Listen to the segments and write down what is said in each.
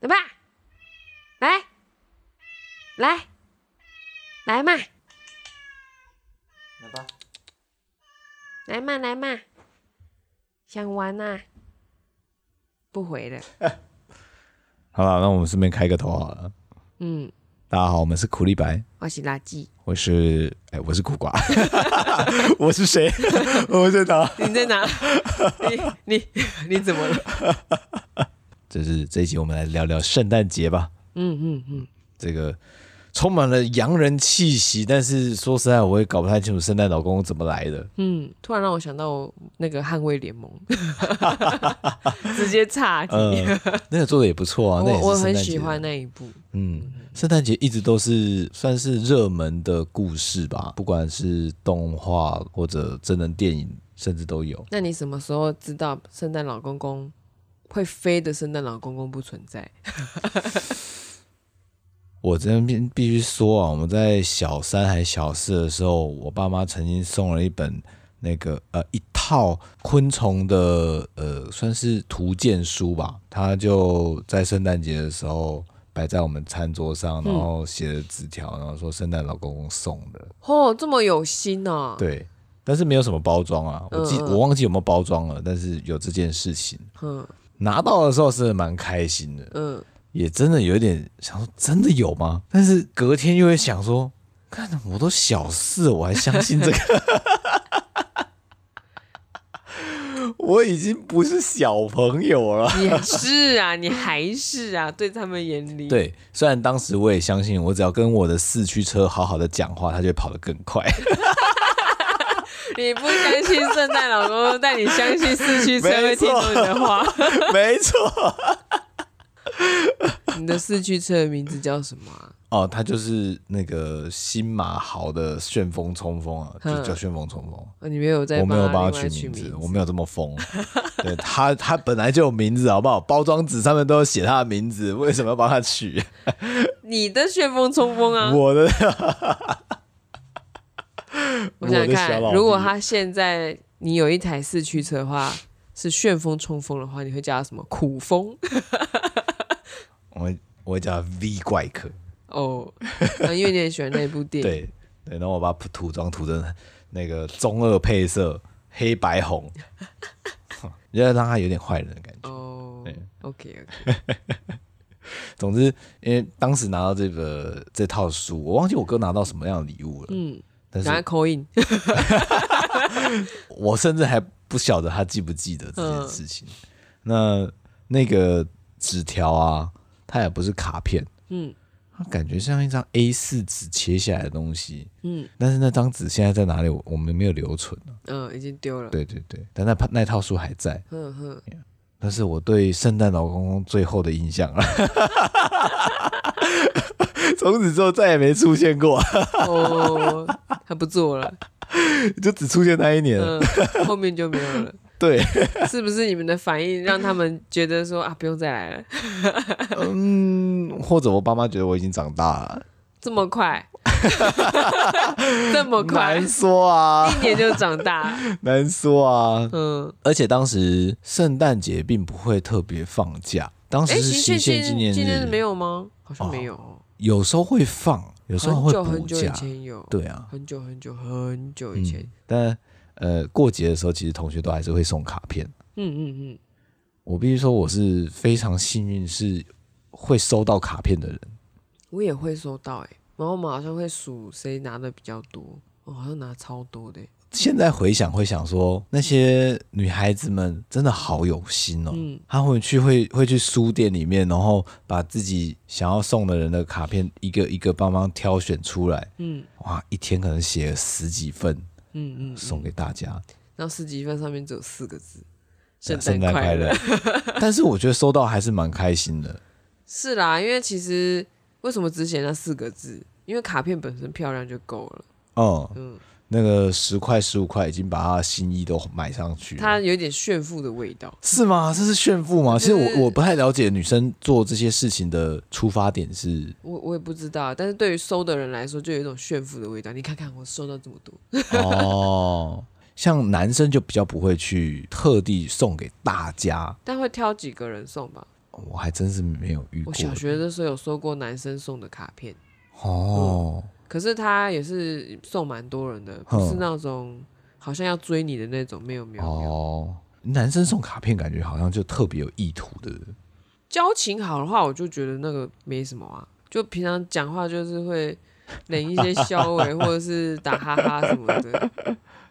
来吧，来，来，来嘛，来吧，来嘛，来嘛，想玩呐、啊？不回了。好了，那我们顺便开个头好了。嗯，大家好，我们是苦力白，我是垃圾，我是哎、欸，我是苦瓜，我是谁？我在哪？你在哪？你你你怎么了？这是这一集，我们来聊聊圣诞节吧。嗯嗯嗯，这个充满了洋人气息，但是说实在，我也搞不太清楚圣诞老公公怎么来的。嗯，突然让我想到那个捍卫联盟，直接差题。呃、那个做的也不错啊，那我我很喜欢那一部。嗯，圣诞节一直都是算是热门的故事吧，不管是动画或者真人电影，甚至都有。那你什么时候知道圣诞老公公？会飞的圣诞老公公不存在。我这边必须说啊，我们在小三还小四的时候，我爸妈曾经送了一本那个呃一套昆虫的呃算是图鉴书吧，他就在圣诞节的时候摆在我们餐桌上，然后写了纸条，然后说圣诞老公公送的。哦，这么有心哦。对，但是没有什么包装啊，我记我忘记有没有包装了，但是有这件事情。嗯。拿到的时候是蛮开心的，嗯，也真的有一点想说，真的有吗？但是隔天又会想说，看我都小四，我还相信这个，我已经不是小朋友了。也是啊，你还是啊，对他们眼里，对，虽然当时我也相信，我只要跟我的四驱车好好的讲话，他就会跑得更快。你不相信圣诞老公公，但你相信四驱车会听懂你的话。没错。你的四驱车的名字叫什么、啊？哦，它就是那个新马豪的旋风冲锋啊，就叫旋风冲锋。你没有在，我没有帮他取名字，我没有这么疯。对他，他本来就有名字，好不好？包装纸上面都有写他的名字，为什么要帮他取？你的旋风冲锋啊，我的。我想看，如果他现在你有一台四驱车的话，是旋风冲锋的话，你会叫他什么？苦风？我会我会叫他 V 怪客。哦，因为你很喜欢那部电影。对对，然后我把涂装涂成那个中二配色，黑白红，你要让他有点坏人的感觉。哦，对，OK OK。总之，因为当时拿到这个这套书，我忘记我哥拿到什么样的礼物了。嗯。但是 我甚至还不晓得他记不记得这件事情。那那个纸条啊，它也不是卡片，嗯，它感觉像一张 A 四纸切下来的东西，嗯。但是那张纸现在在哪里？我我们没有留存了，嗯，已经丢了。对对对，但那那套书还在，嗯哼。那是我对圣诞老公公最后的印象了。从此之后再也没出现过。哦，他不做了，就只出现那一年，嗯，后面就没有了。对，是不是你们的反应让他们觉得说啊，不用再来了？嗯，或者我爸妈觉得我已经长大了，这么快，这么快，难说啊，一年就长大，难说啊。嗯，而且当时圣诞节并不会特别放假，当时是行宪纪念日，没有吗？好像没有。哦有时候会放，有时候会补假。很久很久以前有，对啊，很久很久很久以前。嗯、但呃，过节的时候，其实同学都还是会送卡片。嗯嗯嗯。我必须说，我是非常幸运，是会收到卡片的人。我也会收到哎、欸，然后我们好像会数谁拿的比较多，我好像拿超多的、欸。现在回想，会想说那些女孩子们真的好有心哦。嗯，她会去会会去书店里面，然后把自己想要送的人的卡片一个一个帮忙挑选出来。嗯，哇，一天可能写了十几份。嗯嗯，送给大家。然后十几份上面只有四个字：圣诞快乐。但是我觉得收到还是蛮开心的。是啦，因为其实为什么只写那四个字？因为卡片本身漂亮就够了。哦，嗯。那个十块十五块已经把他的心意都买上去了，他有点炫富的味道，是吗？这是炫富吗？其实我我不太了解女生做这些事情的出发点是，我我也不知道，但是对于收的人来说，就有一种炫富的味道。你看看我收到这么多，哦，像男生就比较不会去特地送给大家，但会挑几个人送吧。我还真是没有遇过。我小学的时候有收过男生送的卡片，哦、嗯，可是他也是送蛮多人的，不是那种好像要追你的那种，没有没有。哦，男生送卡片感觉好像就特别有意图的。交情好的话，我就觉得那个没什么啊，就平常讲话就是会冷一些笑话，或者是打哈哈什么的。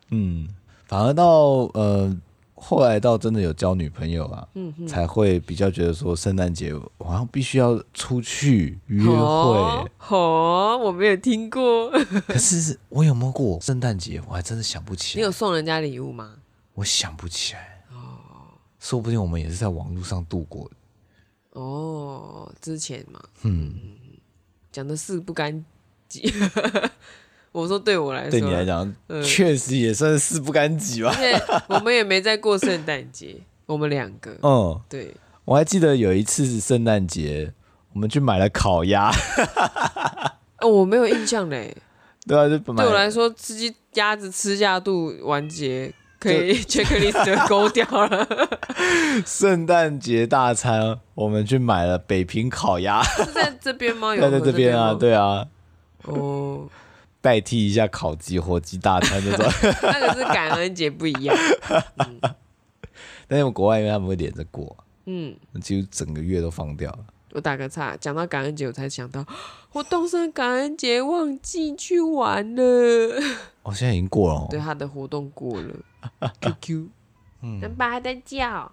嗯，反而到呃。后来到真的有交女朋友啊，嗯、才会比较觉得说圣诞节好像必须要出去约会。哦，哦，我没有听过。可是我有没有过圣诞节？我还真的想不起来。你有送人家礼物吗？我想不起来。哦，说不定我们也是在网络上度过的。哦，之前嘛，嗯，讲的事不干净。我说，对我来说，对你来讲，嗯、确实也算是事不干己吧。而且我们也没在过圣诞节，我们两个。嗯，对。我还记得有一次是圣诞节，我们去买了烤鸭。哦，我没有印象嘞。对啊，就对我来说，吃鸡鸭子吃下肚完结，可以 checklist 勾掉了。圣诞节大餐，我们去买了北平烤鸭。是在这边吗？有在这边啊，对啊。哦。代替一下烤鸡、火鸡大餐那种，那个是感恩节不一样。嗯、但是国外因为他们会连着过，嗯，几乎整个月都放掉了。我打个岔，讲到感恩节，我才想到 我东森感恩节忘记去玩了。哦，现在已经过了、哦。对，他的活动过了。QQ，嗯，能爸还在叫，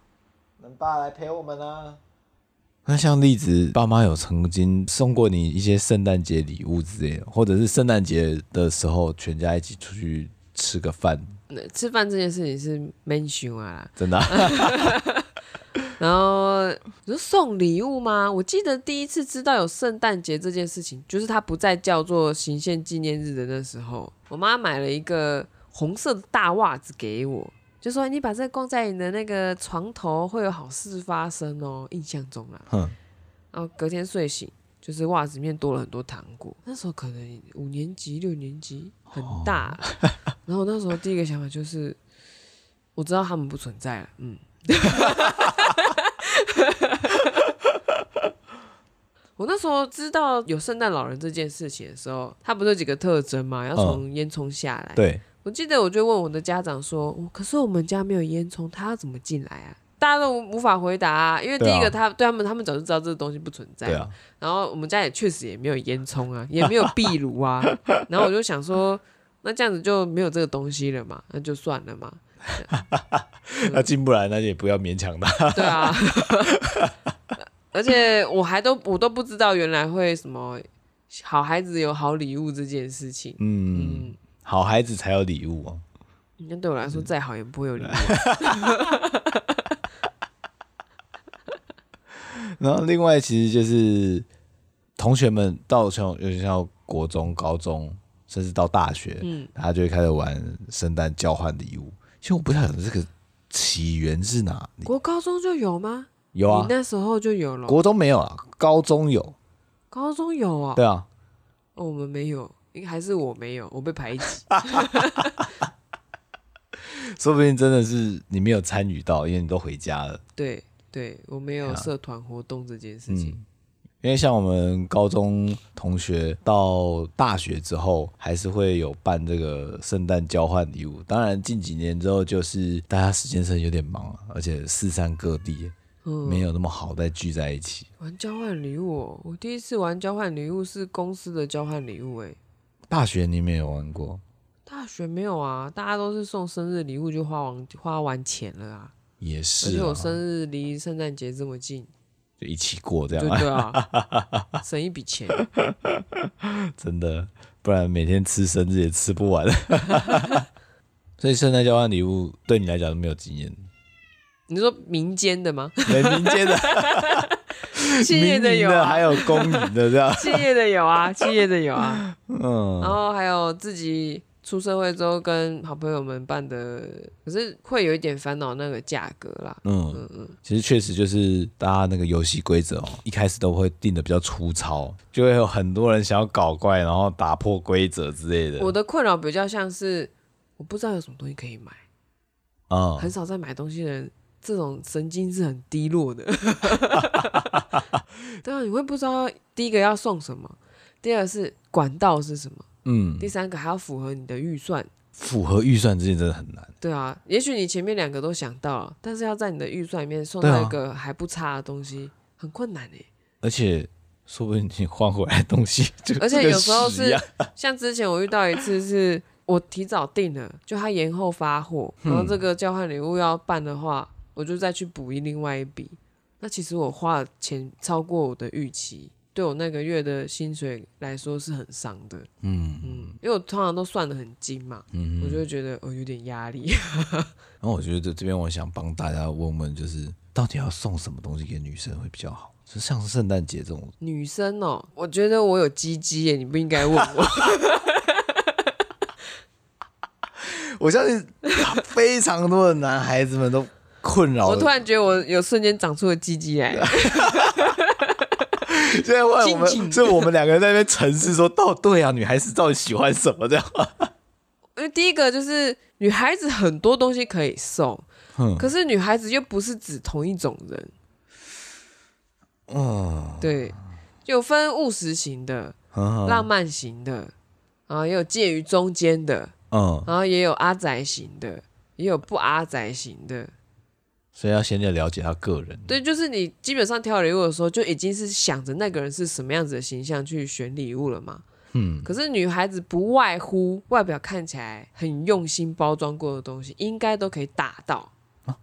能爸来陪我们呢。那像栗子爸妈有曾经送过你一些圣诞节礼物之类的，或者是圣诞节的时候全家一起出去吃个饭。吃饭这件事情是闷凶啊，真的、啊。然后你说送礼物吗？我记得第一次知道有圣诞节这件事情，就是它不再叫做行宪纪念日的那时候，我妈买了一个红色的大袜子给我。就说你把这个挂在你的那个床头，会有好事发生哦。印象中啊，嗯，然后隔天睡醒，就是袜子里面多了很多糖果。那时候可能五年级、六年级，很大。哦、然后那时候第一个想法就是，我知道他们不存在了。嗯，我那时候知道有圣诞老人这件事情的时候，他不是有几个特征嘛？要从烟囱下来。嗯、对。我记得我就问我的家长说：“可是我们家没有烟囱，他要怎么进来啊？”大家都无法回答啊，因为第一个他对他们，他们早就知道这个东西不存在。啊、然后我们家也确实也没有烟囱啊，也没有壁炉啊。然后我就想说，那这样子就没有这个东西了嘛，那就算了嘛。那进不来，那就也不要勉强他。对啊。而且我还都我都不知道原来会什么好孩子有好礼物这件事情。嗯。嗯好孩子才有礼物哦。那对我来说，再好也不会有礼物。然后另外，其实就是同学们到像有些像国中、高中，甚至到大学，嗯，他就会开始玩圣诞交换礼物。其实我不太懂这个起源是哪里。国高中就有吗？有啊，你那时候就有了。国中没有啊，高中有。高中有啊？对啊。哦，我们没有。还是我没有，我被排挤。说不定真的是你没有参与到，因为你都回家了。对，对我没有社团活动这件事情。嗯，因为像我们高中同学到大学之后，还是会有办这个圣诞交换礼物。当然，近几年之后，就是大家时间上有点忙，而且四散各地。嗯、没有那么好再聚在一起玩交换礼物，哦。我第一次玩交换礼物是公司的交换礼物，哎。大学你没有玩过？大学没有啊，大家都是送生日礼物就花完花完钱了啊。也是，而且我生日离圣诞节这么近，就一起过这样。对，对啊，省一笔钱。真的，不然每天吃生日也吃不完。所以圣诞交换礼物对你来讲都没有经验。你说民间的吗？对，民间的。企业的有、啊，还有公营的这样。企业的有啊，企业的有啊。嗯，然后还有自己出社会之后跟好朋友们办的，可是会有一点烦恼那个价格啦。嗯嗯嗯，其实确实就是大家那个游戏规则哦，一开始都会定的比较粗糙，就会有很多人想要搞怪，然后打破规则之类的。我的困扰比较像是我不知道有什么东西可以买，啊、嗯，很少在买东西的人。这种神经是很低落的。对啊，你会不知道第一个要送什么，第二个是管道是什么，嗯，第三个还要符合你的预算。符合预算这件真的很难。对啊，也许你前面两个都想到了，但是要在你的预算里面送到一个还不差的东西，啊、很困难哎。而且，说不定你换回来的东西就，而且有时候是像之前我遇到一次，是我提早订了，就他延后发货，然后这个交换礼物要办的话，嗯、我就再去补一另外一笔。那其实我花的钱超过我的预期。对我那个月的薪水来说是很伤的，嗯嗯，因为我通常都算的很精嘛，嗯，我就会觉得哦有点压力。然后我觉得这这边我想帮大家问问，就是到底要送什么东西给女生会比较好？就像是圣诞节这种女生哦，我觉得我有鸡鸡耶，你不应该问我。我相信非常多的男孩子们都困扰。我突然觉得我有瞬间长出了鸡鸡来。现在问我们，所以我们两个人在那边沉思说，到对啊，女孩子到底喜欢什么这样？因为第一个就是女孩子很多东西可以送，嗯、可是女孩子又不是指同一种人。哦，对，有分务实型的、嗯、浪漫型的，然后也有介于中间的，嗯，然后也有阿宅型的，也有不阿宅型的。所以要先要了解他个人。对，就是你基本上挑礼物的时候，就已经是想着那个人是什么样子的形象去选礼物了嘛。嗯。可是女孩子不外乎外表看起来很用心包装过的东西，应该都可以打到。啊，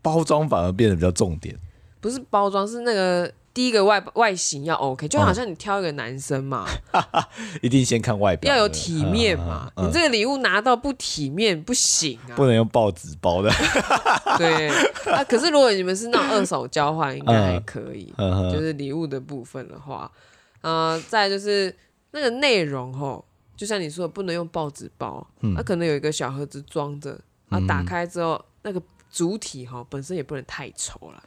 包装反而变得比较重点。不是包装，是那个。第一个外外形要 OK，就好像你挑一个男生嘛，嗯、一定先看外表，要有体面嘛。嗯嗯、你这个礼物拿到不体面不行啊，不能用报纸包的。对。啊，可是如果你们是那种二手交换，应该还可以。嗯、就是礼物的部分的话，啊、呃，再就是那个内容吼，就像你说的，不能用报纸包，它、嗯。啊、可能有一个小盒子装着，啊，打开之后、嗯、那个主体哈本身也不能太丑了。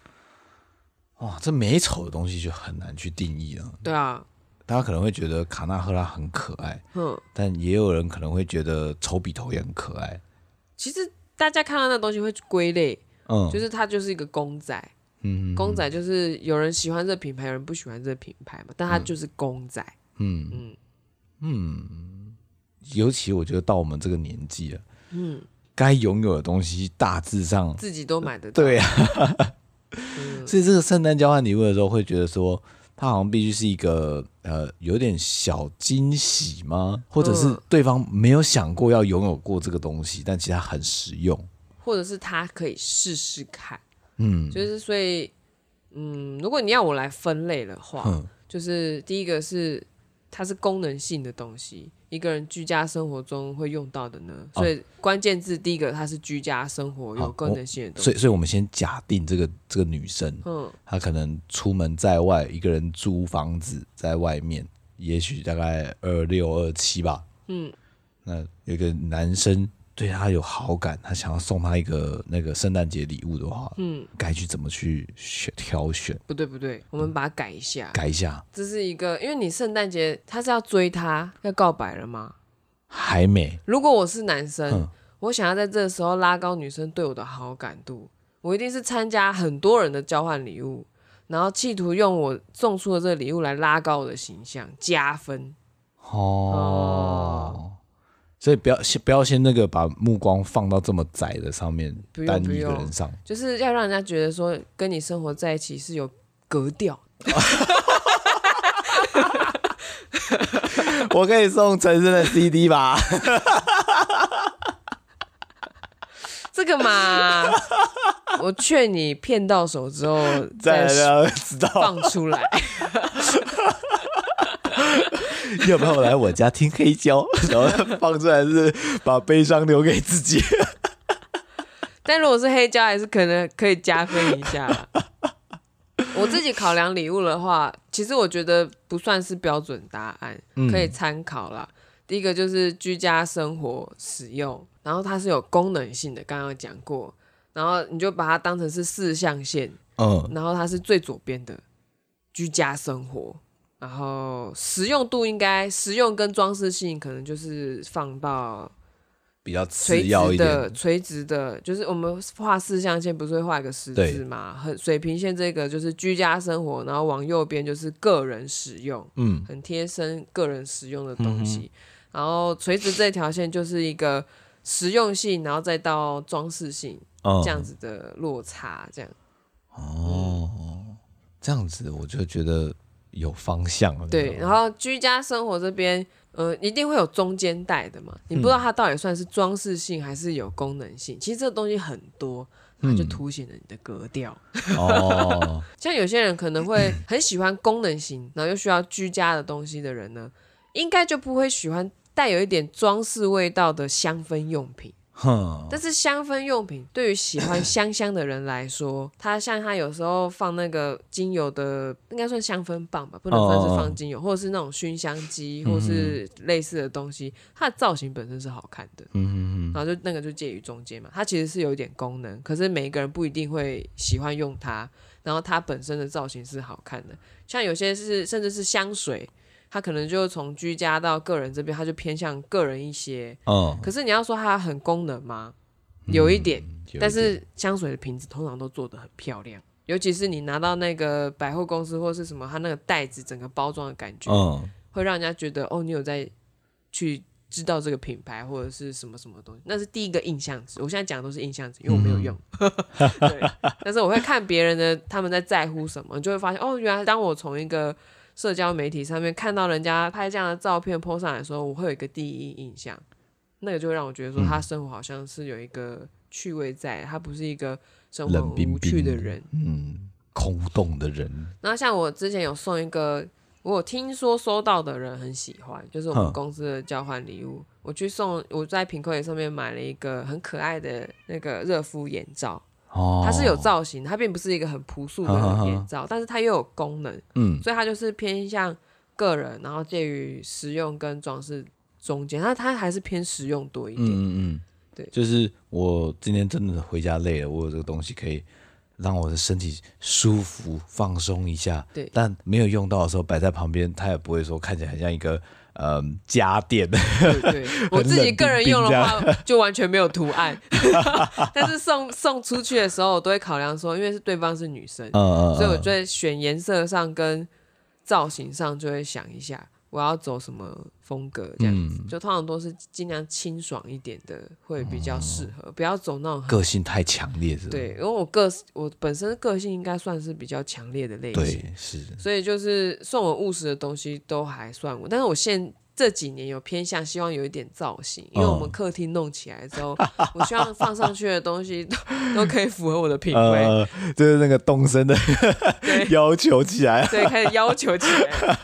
哇，这美丑的东西就很难去定义了。对啊，大家可能会觉得卡纳赫拉很可爱，嗯，但也有人可能会觉得丑比头也很可爱。其实大家看到那东西会归类，嗯，就是它就是一个公仔，嗯，公仔就是有人喜欢这个品牌，有人不喜欢这个品牌嘛，但它就是公仔，嗯。嗯。嗯，尤其我觉得到我们这个年纪了，嗯，该拥有的东西大致上自己都买得到，对啊。所以这个圣诞交换礼物的时候，会觉得说，它好像必须是一个呃，有点小惊喜吗？或者是对方没有想过要拥有过这个东西，但其实它很实用，或者是他可以试试看。嗯，就是所以，嗯，如果你要我来分类的话，嗯、就是第一个是它是功能性的东西。一个人居家生活中会用到的呢，所以关键字第一个，它是居家生活有功能性的东西。所以，所以我们先假定这个这个女生，嗯，她可能出门在外，一个人租房子在外面，也许大概二六二七吧，嗯，那有个男生。对他有好感，他想要送他一个那个圣诞节礼物的话，嗯，该去怎么去选挑选？不对不对，我们把它改一下，改一下。这是一个，因为你圣诞节他是要追他，要告白了吗？还没。如果我是男生，嗯，我想要在这个时候拉高女生对我的好感度，我一定是参加很多人的交换礼物，然后企图用我送出的这个礼物来拉高我的形象，加分。哦。哦所以不要先不要先那个把目光放到这么窄的上面，单一个人上，就是要让人家觉得说跟你生活在一起是有格调。我可以送陈升的 CD 吧？这个嘛，我劝你骗到手之后 再知道放出来。要不要来我家听黑胶？然后放出来是把悲伤留给自己。但如果是黑胶，还是可能可以加分一下。我自己考量礼物的话，其实我觉得不算是标准答案，可以参考啦。嗯、第一个就是居家生活使用，然后它是有功能性的，刚刚讲过，然后你就把它当成是四象限，嗯，然后它是最左边的居家生活。然后实用度应该实用跟装饰性可能就是放到比较次要一点的，垂直的，就是我们画四象限不是会画一个十字嘛？很水平线这个就是居家生活，然后往右边就是个人使用，嗯，很贴身个人使用的东西。嗯、然后垂直这条线就是一个实用性，然后再到装饰性，这样子的落差，这样。哦，这样子我就觉得有方向了。对，然后居家生活这边。呃，一定会有中间带的嘛？你不知道它到底算是装饰性还是有功能性。嗯、其实这个东西很多，它就凸显了你的格调。哦，像有些人可能会很喜欢功能型，然后又需要居家的东西的人呢，应该就不会喜欢带有一点装饰味道的香氛用品。但是香氛用品对于喜欢香香的人来说，它像它有时候放那个精油的，应该算香氛棒吧，不能算是放精油，或者是那种熏香机，或是类似的东西，它的造型本身是好看的，然后就那个就介于中间嘛，它其实是有一点功能，可是每一个人不一定会喜欢用它，然后它本身的造型是好看的，像有些是甚至是香水。它可能就从居家到个人这边，它就偏向个人一些。嗯。可是你要说它很功能吗？有一点。但是香水的瓶子通常都做得很漂亮，尤其是你拿到那个百货公司或是什么，它那个袋子整个包装的感觉，嗯，会让人家觉得哦，你有在去知道这个品牌或者是什么什么东西。那是第一个印象值。我现在讲的都是印象值，因为我没有用。嗯、对。但是我会看别人的他们在在乎什么，就会发现哦，原来当我从一个。社交媒体上面看到人家拍这样的照片 po 上来的时候，我会有一个第一印象，那个就会让我觉得说他生活好像是有一个趣味在，他不是一个生活无趣的人，冰冰嗯，空洞的人。然后像我之前有送一个，我有听说收到的人很喜欢，就是我们公司的交换礼物，我去送，我在品客上面买了一个很可爱的那个热敷眼罩。哦，它是有造型，它并不是一个很朴素的眼罩，但是它又有功能，嗯，所以它就是偏向个人，然后介于实用跟装饰中间，它它还是偏实用多一点，嗯嗯，对，就是我今天真的回家累了，我有这个东西可以让我的身体舒服放松一下，对，但没有用到的时候摆在旁边，它也不会说看起来很像一个。嗯，家电。对，对，我自己个人用的话，就完全没有图案。但是送送出去的时候，我都会考量说，因为是对方是女生，嗯嗯嗯，所以我在选颜色上跟造型上就会想一下。我要走什么风格这样子，嗯、就通常都是尽量清爽一点的，会比较适合。哦、不要走那种个性太强烈的。对，因为我个我本身个性应该算是比较强烈的类型，对，是。所以就是送我务实的东西都还算我，但是我现这几年有偏向希望有一点造型，因为我们客厅弄起来之后，哦、我希望放上去的东西都 都可以符合我的品味，呃、就是那个动身的 要求起来，对，开始要求起来。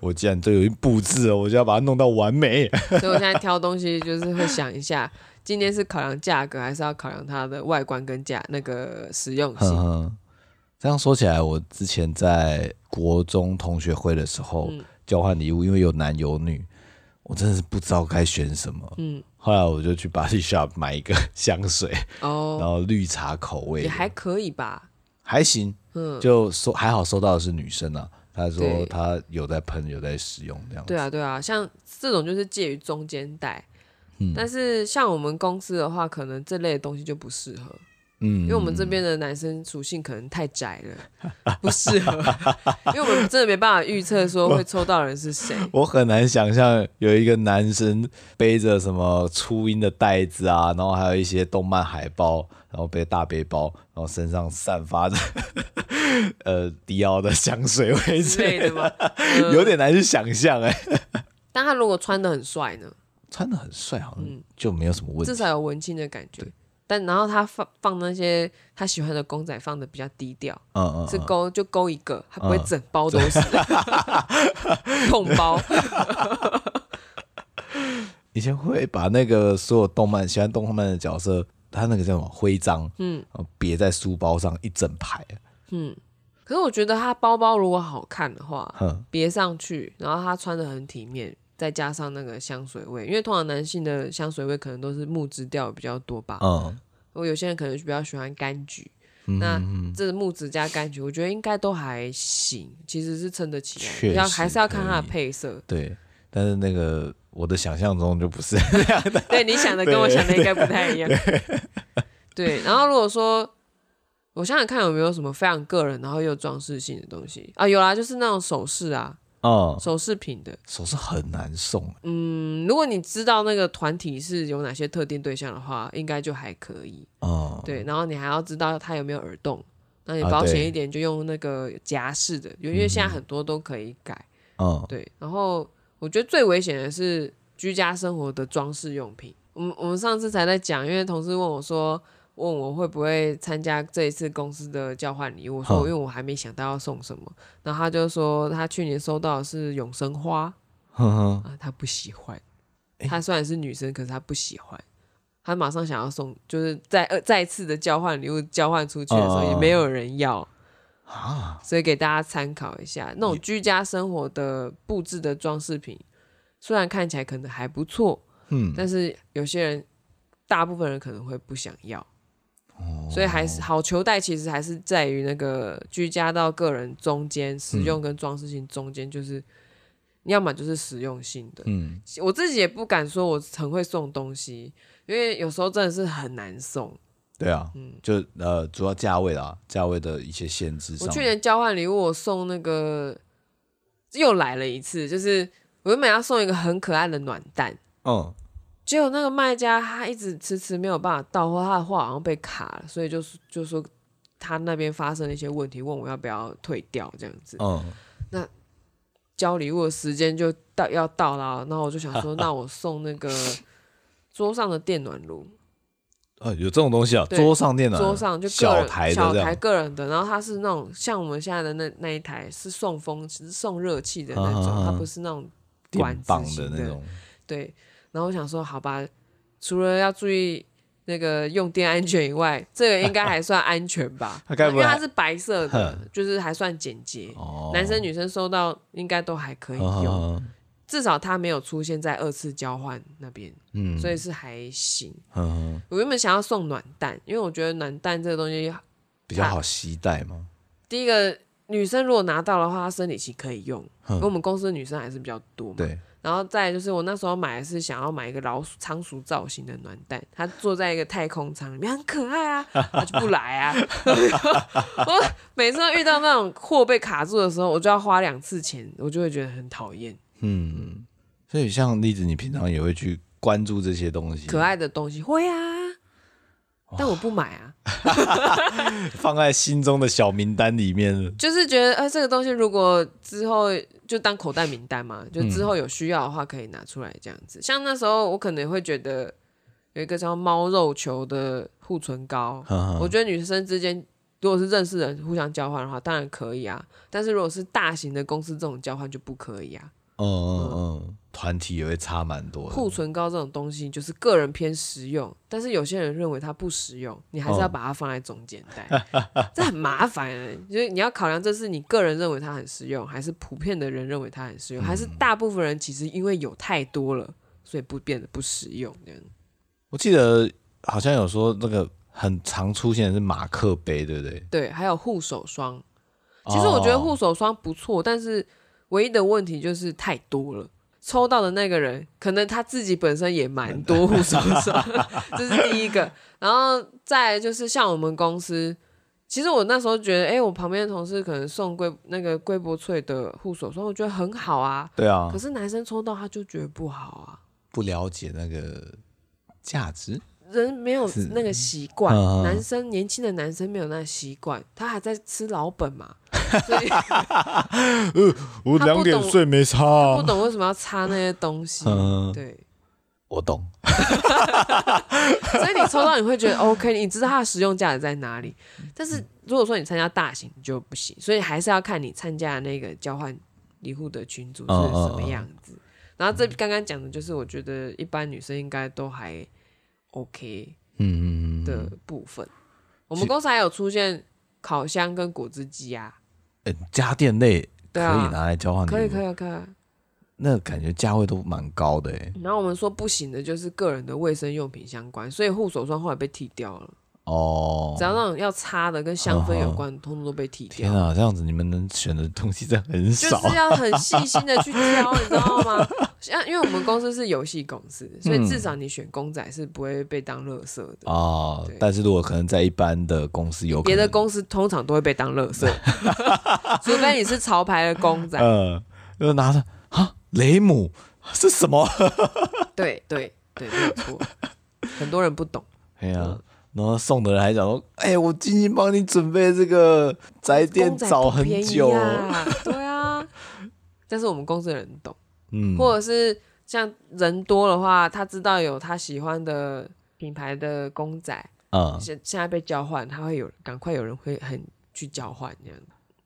我既然都有一布置了，我就要把它弄到完美。所以我现在挑东西就是会想一下，今天是考量价格，还是要考量它的外观跟价那个实用性。嗯。这样说起来，我之前在国中同学会的时候、嗯、交换礼物，因为有男有女，我真的是不知道该选什么。嗯。后来我就去 Body Shop 买一个香水，哦，然后绿茶口味也还可以吧，还行。嗯，就收还好，收到的是女生啊。他说他有在喷，有在使用这样。对啊，对啊，像这种就是介于中间带，嗯，但是像我们公司的话，可能这类的东西就不适合，嗯，因为我们这边的男生属性可能太窄了，不适合，因为我们真的没办法预测说会抽到人是谁。我很难想象有一个男生背着什么初音的袋子啊，然后还有一些动漫海报，然后背大背包，然后身上散发着。呃，迪奥的香水味之类的吗？呃、有点难去想象哎。但他如果穿的很帅呢？穿的很帅，好像就没有什么问题。至少有文青的感觉。对但然后他放放那些他喜欢的公仔，放的比较低调。嗯，嗯嗯。是勾就勾一个，他不会整包都是。痛包。以前会把那个所有动漫喜欢动漫的角色，他那个叫什么徽章，嗯，别在书包上一整排。嗯。可是我觉得他包包如果好看的话，别上去，然后他穿的很体面，再加上那个香水味，因为通常男性的香水味可能都是木质调比较多吧。嗯，我有些人可能比较喜欢柑橘，嗯、那这是木质加柑橘，我觉得应该都还行，其实是撑得起来。要实还是要看它的配色。对，但是那个我的想象中就不是这样的。对，你想的跟我想的应该不太一样。对，对，然后如果说我想想看有没有什么非常个人，然后又装饰性的东西啊，有啦，就是那种首饰啊。哦，首饰品的首饰很难送。嗯，如果你知道那个团体是有哪些特定对象的话，应该就还可以。哦，对，然后你还要知道他有没有耳洞，那你保险一点就用那个夹式的，因为现在很多都可以改。嗯，对，然后我觉得最危险的是居家生活的装饰用品。我们我们上次才在讲，因为同事问我说。问我会不会参加这一次公司的交换礼物，我说因为我还没想到要送什么，然后他就说他去年收到的是永生花，他不喜欢，他虽然是女生，可是他不喜欢，他马上想要送，就是在呃再次的交换礼物交换出去的时候也没有人要啊，所以给大家参考一下，那种居家生活的布置的装饰品，虽然看起来可能还不错，嗯，但是有些人，大部分人可能会不想要。所以还是好球袋，其实还是在于那个居家到个人中间，实用跟装饰性中间，就是要么就是实用性的。嗯，我自己也不敢说我很会送东西，因为有时候真的是很难送。对啊，嗯，就呃，主要价位啦，价位的一些限制。我去年交换礼物，我送那个又来了一次，就是我原本要送一个很可爱的暖蛋。嗯。结果那个卖家他一直迟迟没有办法到货，他的货好像被卡了，所以就是就说他那边发生了一些问题，问我要不要退掉这样子。嗯，那交礼物的时间就到要到了，然后我就想说，那我送那个桌上的电暖炉。呃，有这种东西啊？桌上电暖，桌上就个人小台小台个人的，然后它是那种像我们现在的那那一台是送风，其实送热气的那种，它不是那种管子的那种，对。然后我想说，好吧，除了要注意那个用电安全以外，这个应该还算安全吧？因为它是白色的，就是还算简洁。哦、男生女生收到应该都还可以用，哦、至少它没有出现在二次交换那边，嗯、所以是还行。嗯、我原本想要送暖蛋，因为我觉得暖蛋这个东西比较好携带嘛。第一个，女生如果拿到的话，她生理期可以用，嗯、因为我们公司的女生还是比较多嘛。对。然后再就是，我那时候买的是想要买一个老鼠、仓鼠造型的暖蛋，它坐在一个太空舱里面，很可爱啊，它就不来啊。我每次遇到那种货被卡住的时候，我就要花两次钱，我就会觉得很讨厌。嗯，所以像例子，你平常也会去关注这些东西，可爱的东西会啊，但我不买啊，放在心中的小名单里面，就是觉得，呃，这个东西如果之后。就当口袋名单嘛，就之后有需要的话可以拿出来这样子。嗯、像那时候我可能会觉得有一个叫猫肉球的护唇膏，呵呵我觉得女生之间如果是认识人互相交换的话，当然可以啊。但是如果是大型的公司这种交换就不可以啊。嗯嗯嗯，团体也会差蛮多的。护唇膏这种东西就是个人偏实用，但是有些人认为它不实用，你还是要把它放在中间带，哦、这很麻烦、欸。就是你要考量这是你个人认为它很实用，还是普遍的人认为它很实用，嗯、还是大部分人其实因为有太多了，所以不变得不实用这样。我记得好像有说那个很常出现的是马克杯，对不对？对，还有护手霜。其实我觉得护手霜不错，哦、但是。唯一的问题就是太多了，抽到的那个人可能他自己本身也蛮多护手霜，这是第一个。然后再就是像我们公司，其实我那时候觉得，哎、欸，我旁边的同事可能送贵那个贵博萃的护手霜，我觉得很好啊。对啊。可是男生抽到他就觉得不好啊，不了解那个价值。人没有那个习惯，嗯、男生年轻的男生没有那个习惯，他还在吃老本嘛，所以，呃，我两点睡没擦、啊，不懂为什么要擦那些东西，嗯、对，我懂，所以你抽到你会觉得 OK，你知道它的实用价值在哪里，但是如果说你参加大型就不行，所以还是要看你参加的那个交换礼物的群组是什么样子，嗯嗯、然后这刚刚讲的就是我觉得一般女生应该都还。OK，嗯的部分，嗯、我们公司还有出现烤箱跟果汁机啊，欸、家电类可以拿来交换，可以可以可以，那感觉价位都蛮高的哎。然后我们说不行的就是个人的卫生用品相关，所以护手霜后来被剃掉了。哦，只要那种要擦的跟香氛有关，通通都被剔掉。天啊，这样子你们能选的东西真的很少，就是要很细心的去挑，你知道吗？像因为我们公司是游戏公司，所以至少你选公仔是不会被当垃圾的哦。但是如果可能在一般的公司有，别的公司通常都会被当垃圾，除非你是潮牌的公仔。嗯，就拿着啊，雷姆是什么？对对对，没有错，很多人不懂。哎呀。然后送的人还讲说：“哎、欸，我精心帮你准备这个宅店找很久。”对啊，但是我们公司的人懂，嗯，或者是像人多的话，他知道有他喜欢的品牌的公仔，啊，现现在被交换，他会有赶快有人会很去交换这样。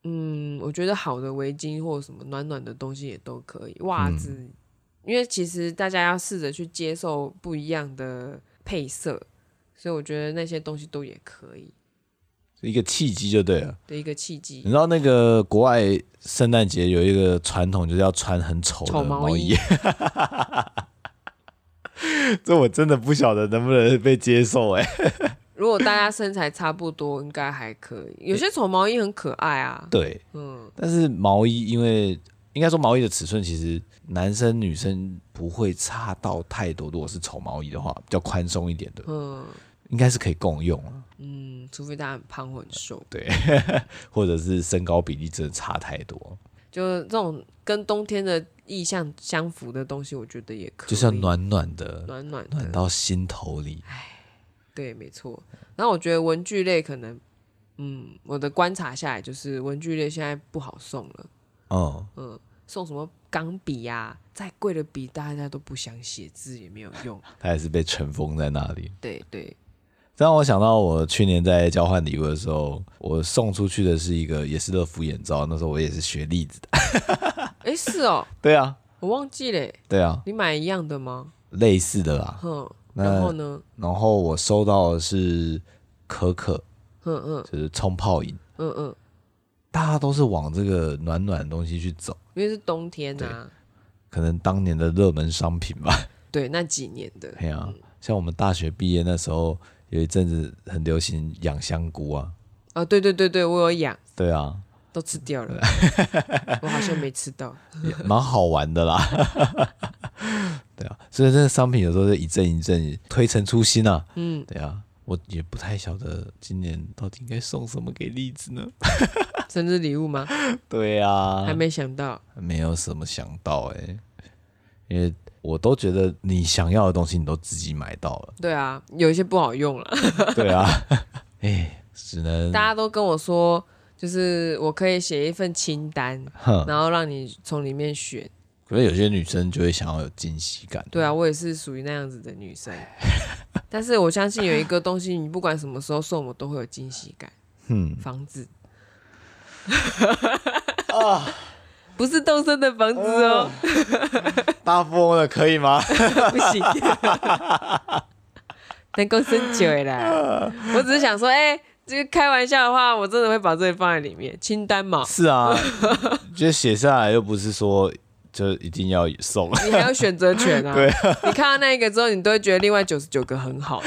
嗯，我觉得好的围巾或者什么暖暖的东西也都可以，袜子，嗯、因为其实大家要试着去接受不一样的配色。所以我觉得那些东西都也可以，一个契机就对了。对，一个契机。你知道那个国外圣诞节有一个传统，就是要穿很丑的毛衣。这我真的不晓得能不能被接受哎。如果大家身材差不多，应该还可以。有些丑毛衣很可爱啊。对，嗯。但是毛衣，因为应该说毛衣的尺寸，其实男生女生不会差到太多。如果是丑毛衣的话，比较宽松一点的，嗯。应该是可以共用了，嗯，除非大家很胖或很瘦，对，或者是身高比例真的差太多，就这种跟冬天的意象相符的东西，我觉得也可以，就是要暖暖的，暖暖的暖到心头里。哎，对，没错。然后我觉得文具类可能，嗯，我的观察下来就是文具类现在不好送了，哦、嗯嗯，送什么钢笔呀，再贵的笔大家都不想写字，也没有用，它还是被尘封在那里。对对。让我想到我去年在交换礼物的时候，我送出去的是一个也是乐福眼罩，那时候我也是学栗子的。哎，是哦。对啊，我忘记了。对啊，你买一样的吗？类似的啦。哼。然后呢？然后我收到的是可可，嗯嗯，就是冲泡饮，嗯嗯。大家都是往这个暖暖的东西去走，因为是冬天啊。可能当年的热门商品吧。对，那几年的。对啊，像我们大学毕业那时候。有一阵子很流行养香菇啊，哦，对对对对，我有养，对啊，都吃掉了，我好像没吃到，蛮好玩的啦，对啊，所以这个商品有时候是一阵一阵推陈出新啊，嗯，对啊，我也不太晓得今年到底应该送什么给栗子呢？生日礼物吗？对啊，还没想到，没有什么想到哎、欸，因为。我都觉得你想要的东西，你都自己买到了。对啊，有一些不好用了。对啊，哎，只能大家都跟我说，就是我可以写一份清单，然后让你从里面选。可是有些女生就会想要有惊喜感。对啊，我也是属于那样子的女生。但是我相信有一个东西，你不管什么时候送我，都会有惊喜感。嗯，房子。啊。不是动身的房子哦，大富翁的可以吗？不行，能够生久了。我只是想说，哎、欸，这个开玩笑的话，我真的会把这个放在里面清单嘛。是啊，觉得写下来又不是说就一定要送，你还有选择权啊。对，你看到那一个之后，你都会觉得另外九十九个很好。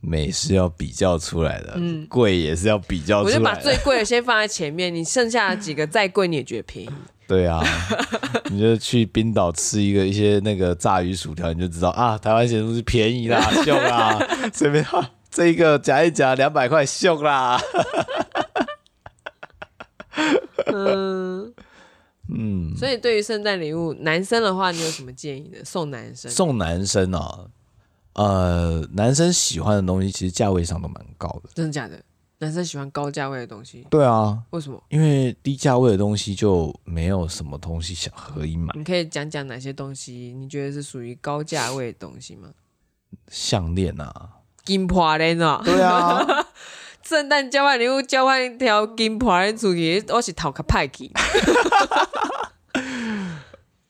美是要比较出来的，嗯，贵也是要比较出来的。我就把最贵的先放在前面，你剩下的几个再贵你也觉得便宜。对啊，你就去冰岛吃一个一些那个炸鱼薯条，你就知道啊，台湾咸酥是便宜啦，秀啦，随便哈，这一个夹一夹两百块，秀啦。嗯嗯，所以对于圣诞礼物，男生的话，你有什么建议呢？送男生？送男生啊。呃，男生喜欢的东西其实价位上都蛮高的，真的假的？男生喜欢高价位的东西？对啊，为什么？因为低价位的东西就没有什么东西想可以买。你可以讲讲哪些东西你觉得是属于高价位的东西吗？项链啊，金破链啊，对啊，圣诞交换礼物交换一条金破链出去，我是讨个派去。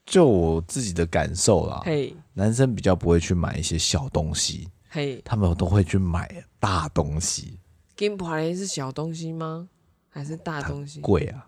就我自己的感受啦，hey, 男生比较不会去买一些小东西，hey, 他们都会去买大东西。金破链是小东西吗？还是大东西？贵啊，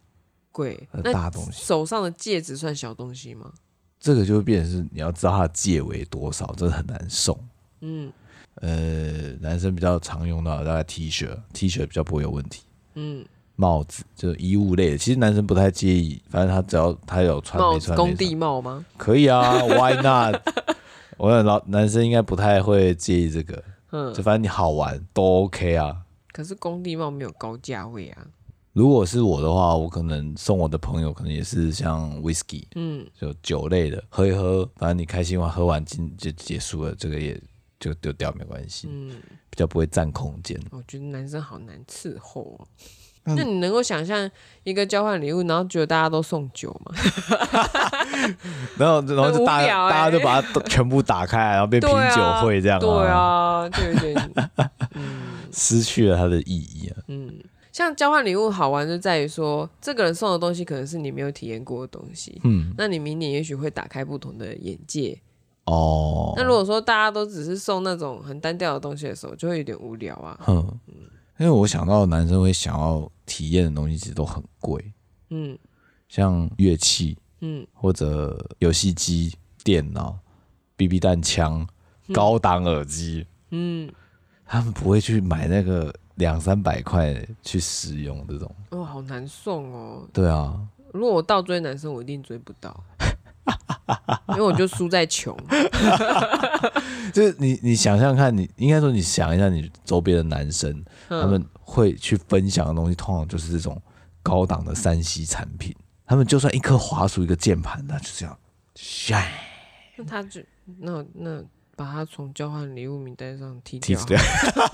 贵。大东西。手上的戒指算小东西吗？这个就会变成是你要知道它的戒围多少，真的很难送。嗯，呃，男生比较常用到的大概 T 恤，T 恤比较不会有问题。嗯，帽子就是衣物类的，其实男生不太介意，反正他只要他有穿没穿，工地帽吗？可以啊，Why not？我想老男生应该不太会介意这个，嗯，就反正你好玩都 OK 啊。可是工地帽没有高价位啊。如果是我的话，我可能送我的朋友，可能也是像 whisky，嗯，就酒类的，喝一喝，反正你开心完，喝完就就结束了，这个也就丢掉没关系，嗯，比较不会占空间。我觉得男生好难伺候哦。嗯、那你能够想象一个交换礼物，然后觉得大家都送酒吗？然后然后就大大家就把它全部打开，然后变品酒会这样对啊，对啊，就有点嗯，失去了它的意义啊，嗯。像交换礼物好玩就在于说，这个人送的东西可能是你没有体验过的东西，嗯，那你明年也许会打开不同的眼界哦。那如果说大家都只是送那种很单调的东西的时候，就会有点无聊啊。嗯，因为我想到男生会想要体验的东西其实都很贵，嗯，像乐器，嗯，或者游戏机、电脑、BB 弹枪、高档耳机，嗯，他们不会去买那个。两三百块去使用这种哦，好难送哦。对啊，如果我倒追男生，我一定追不到，因为我就输在穷。就是你，你想象看，你应该说，你想一下，你周边的男生，嗯、他们会去分享的东西，通常就是这种高档的三 C 产品。他们就算一颗滑鼠、一个键盘，那就这样。那他就那那把他从交换礼物名单上踢掉。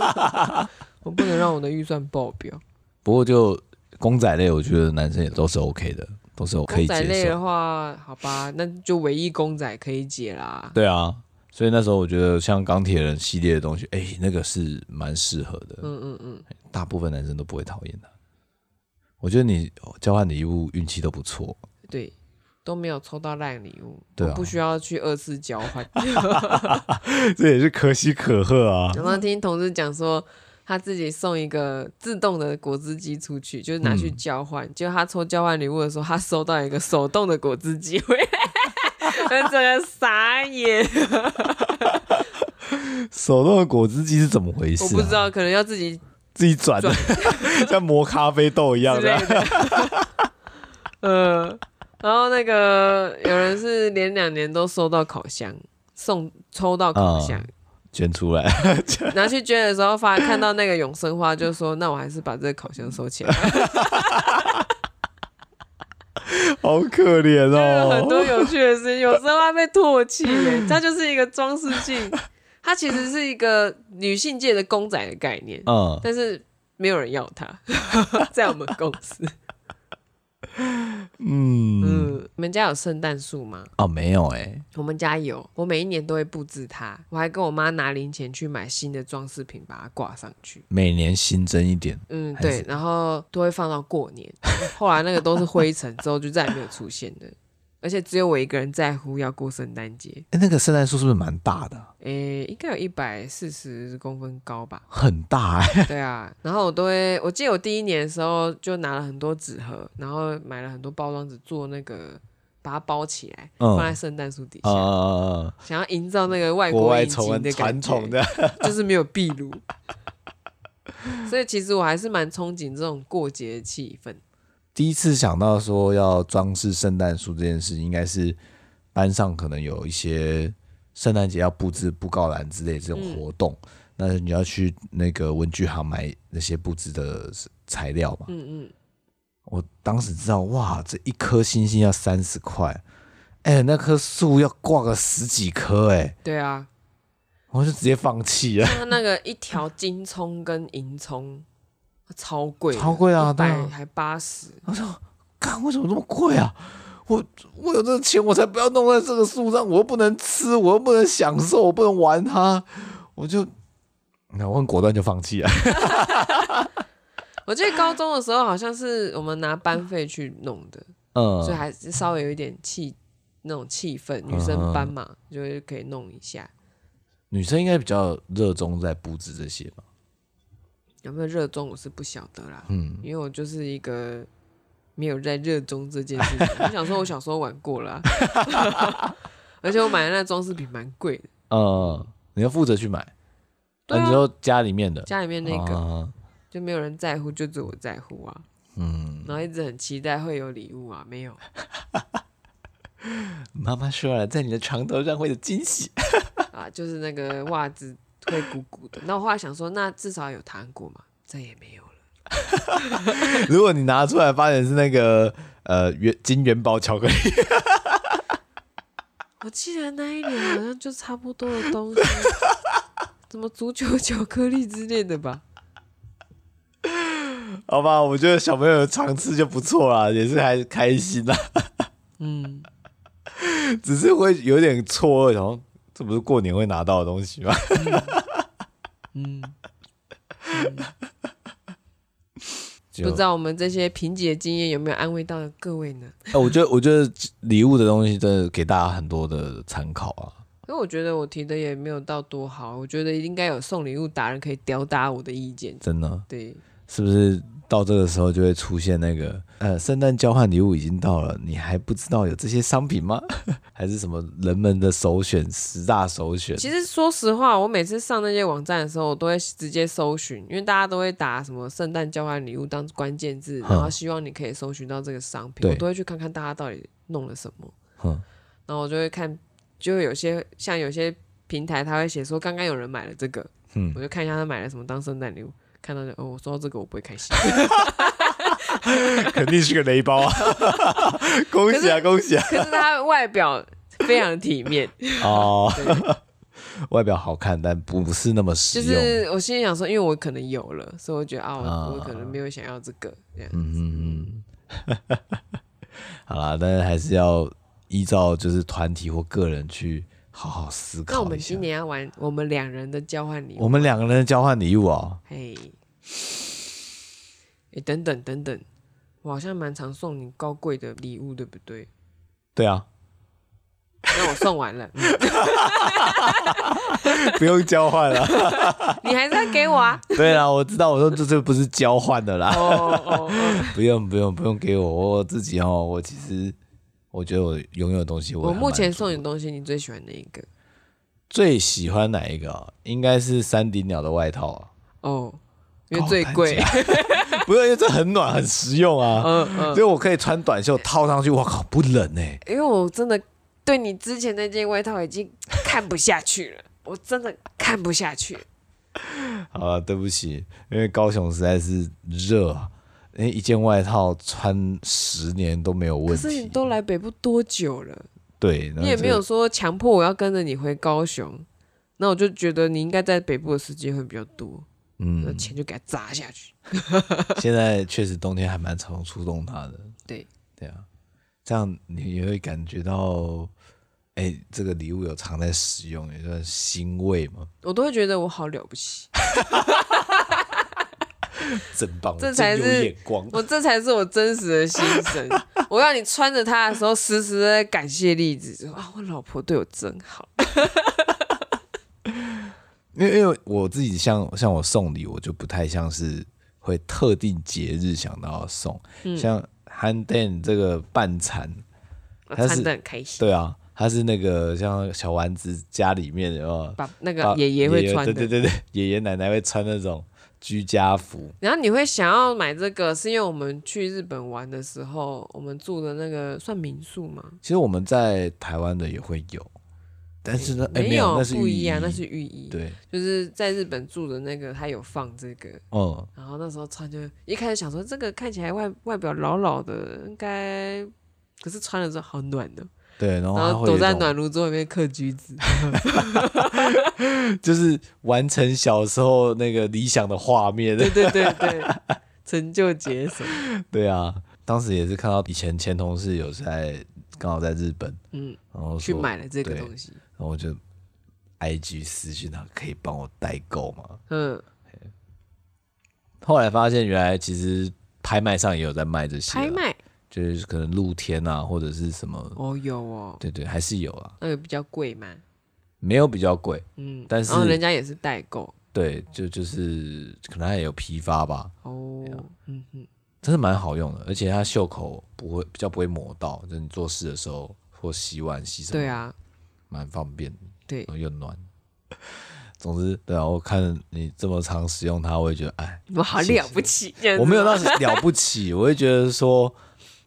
我不能让我的预算爆表。不过就公仔类，我觉得男生也都是 OK 的，都是可以接受。公仔类的话，好吧，那就唯一公仔可以解啦。对啊，所以那时候我觉得像钢铁人系列的东西，哎、欸，那个是蛮适合的。嗯嗯嗯，大部分男生都不会讨厌的。我觉得你交换礼物运气都不错。对，都没有抽到烂礼物，对、啊，不需要去二次交换。这也是可喜可贺啊！刚刚听同事讲说。他自己送一个自动的果汁机出去，就是拿去交换。嗯、结果他抽交换礼物的时候，他收到一个手动的果汁机，回来，整个傻眼。手动的果汁机是怎么回事、啊？我不知道，可能要自己自己转的，像磨咖啡豆一样的。嗯，然后那个有人是连两年都收到烤箱，送抽到烤箱。嗯捐出来，拿去捐的时候，发看到那个永生花，就说：“那我还是把这个烤箱收起来。”好可怜哦！很多有趣的事情，永生花被唾弃耶，它就是一个装饰性，它其实是一个女性界的公仔的概念，嗯，但是没有人要它，在我们公司。嗯嗯，你们家有圣诞树吗？哦，没有哎、欸。我们家有，我每一年都会布置它。我还跟我妈拿零钱去买新的装饰品，把它挂上去。每年新增一点。嗯，对，然后都会放到过年。后来那个都是灰尘，之后就再也没有出现的。而且只有我一个人在乎要过圣诞节。哎，那个圣诞树是不是蛮大的？哎，应该有一百四十公分高吧。很大哎。对啊，然后我都会，我记得我第一年的时候就拿了很多纸盒，然后买了很多包装纸做那个，把它包起来，嗯、放在圣诞树底下，嗯、想要营造那个外国引擎的感觉，就是没有壁炉。所以其实我还是蛮憧憬这种过节的气氛。第一次想到说要装饰圣诞树这件事，应该是班上可能有一些圣诞节要布置布告栏之类的这种活动，嗯、那你要去那个文具行买那些布置的材料嘛。嗯嗯。我当时知道，哇，这一颗星星要三十块，哎、欸，那棵树要挂个十几颗，哎。对啊。我就直接放弃了。像那个一条金葱跟银葱。超贵，超贵啊！对，还八十。我说，干，为什么这么贵啊？我我有这个钱，我才不要弄在这个树上。我又不能吃，我又不能享受，我不能玩它，我就，那我很果断就放弃了。我记得高中的时候，好像是我们拿班费去弄的，嗯，所以还是稍微有一点气那种气氛。女生班嘛，嗯、就可以弄一下。女生应该比较热衷在布置这些吧。有没有热衷我是不晓得啦，嗯，因为我就是一个没有在热衷这件事情。我想说，我小时候玩过了、啊，而且我买的那装饰品蛮贵的。嗯，你要负责去买。对啊，你说家里面的，家里面那个、啊、就没有人在乎，就只有我在乎啊。嗯，然后一直很期待会有礼物啊，没有。妈妈说了，在你的床头上会有惊喜啊，就是那个袜子会鼓鼓的。那我后来想说，那至少有糖果嘛，再也没有了。如果你拿出来发现是那个呃元金元宝巧克力，我记得那一年好像就差不多的东西，什么足球巧克力之类的吧。好吧，我觉得小朋友常吃就不错啦，也是还开心啦。嗯。只是会有点错愕，然后这不是过年会拿到的东西吗？嗯，嗯不知道我们这些贫瘠的经验有没有安慰到各位呢？我觉得，我觉得礼物的东西真的给大家很多的参考啊。因为我觉得我提的也没有到多好，我觉得应该有送礼物达人可以吊打我的意见。真的？对，是不是？到这个时候就会出现那个，呃，圣诞交换礼物已经到了，你还不知道有这些商品吗？还是什么人们的首选十大首选？其实说实话，我每次上那些网站的时候，我都会直接搜寻，因为大家都会打什么圣诞交换礼物当关键字，然后希望你可以搜寻到这个商品，我都会去看看大家到底弄了什么。然后我就会看，就会有些像有些平台，他会写说刚刚有人买了这个，嗯，我就看一下他买了什么当圣诞礼物。看到哦，我说到这个我不会开心，肯定是个雷包啊！恭喜啊，恭喜啊！可是他外表非常体面哦，外表好看，但不是那么实用。就是我心里想说，因为我可能有了，所以我觉得啊，我，我可能没有想要这个这样子。嗯嗯嗯。好啦，但是还是要依照就是团体或个人去。好好思考。那我们今年要玩我们两人的交换礼物。我们两个人的交换礼物哦。嘿，哎，等等等等，我好像蛮常送你高贵的礼物，对不对？对啊。那我送完了。不用交换了。你还是要给我啊？对啦，我知道。我说这这不是交换的啦。哦哦哦。不用不用不用给我，我自己哦，我其实。我觉得我拥有的东西我，我目前送你的东西，你最喜欢哪一个？最喜欢哪一个啊？应该是三顶鸟的外套啊。哦，因为最贵。不是，因为这很暖，很实用啊。嗯嗯。所以我可以穿短袖套上去，我靠，不冷哎。因为我真的对你之前那件外套已经看不下去了，我真的看不下去。好了，对不起，因为高雄实在是热啊。哎，一件外套穿十年都没有问题。可是你都来北部多久了？对，你也没有说强迫我要跟着你回高雄，那我就觉得你应该在北部的时间会比较多。嗯，那钱就给他砸下去。现在确实冬天还蛮常出动它的。对，对啊，这样你也会感觉到，哎，这个礼物有常在使用，有点欣慰嘛？我都会觉得我好了不起。真棒，这才是我，这才是我真实的心声。我要你穿着它的时候，时时的在感谢栗子，说啊，我老婆对我真好。因为因为我自己像像我送礼，我就不太像是会特定节日想到要送。嗯、像韩丹这个半残，他是很开心。对啊，他是那个像小丸子家里面的，把那个爷爷会穿的，对对对对，爷爷奶奶会穿那种。居家服，然后你会想要买这个，是因为我们去日本玩的时候，我们住的那个算民宿吗？其实我们在台湾的也会有，但是呢，没有，那是不一样，那是浴衣。对，就是在日本住的那个，他有放这个。哦。然后那时候穿就一开始想说，这个看起来外外表老老的，应该，可是穿了之后好暖的。对，然后，然后躲在暖炉桌里面嗑橘子，就是完成小时候那个理想的画面。对对对对，成就解锁。对啊，当时也是看到以前前同事有在刚好在日本，嗯，然后去买了这个东西，然后我就 IG 私信他，可以帮我代购吗？嗯。后来发现原来其实拍卖上也有在卖这些。拍卖。就是可能露天啊，或者是什么哦，有哦，对对，还是有啊。那个比较贵吗？没有比较贵，嗯，但是人家也是代购，对，就就是可能也有批发吧。哦，嗯哼，真的蛮好用的，而且它袖口不会比较不会磨到，就你做事的时候或洗碗洗什么，对啊，蛮方便，对，又暖。总之，对啊，我看你这么常使用它，我也觉得，哎，我好了不起，我没有那 了不起，我会觉得说，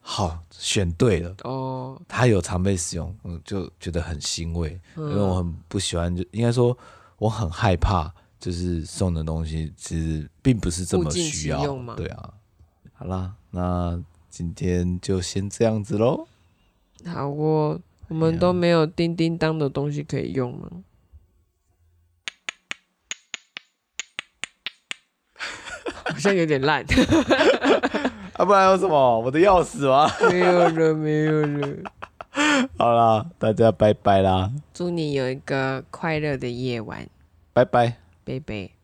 好选对了。哦，它有常被使用，嗯，就觉得很欣慰，嗯、因为我很不喜欢，就应该说我很害怕，就是送的东西其实并不是这么需要，对啊，好啦，那今天就先这样子喽。好哦，我们都没有叮叮当的东西可以用吗？好像有点烂，啊，不然有什么？我的钥匙吗？没有了，没有了。好啦，大家拜拜啦！祝你有一个快乐的夜晚，拜拜，拜拜。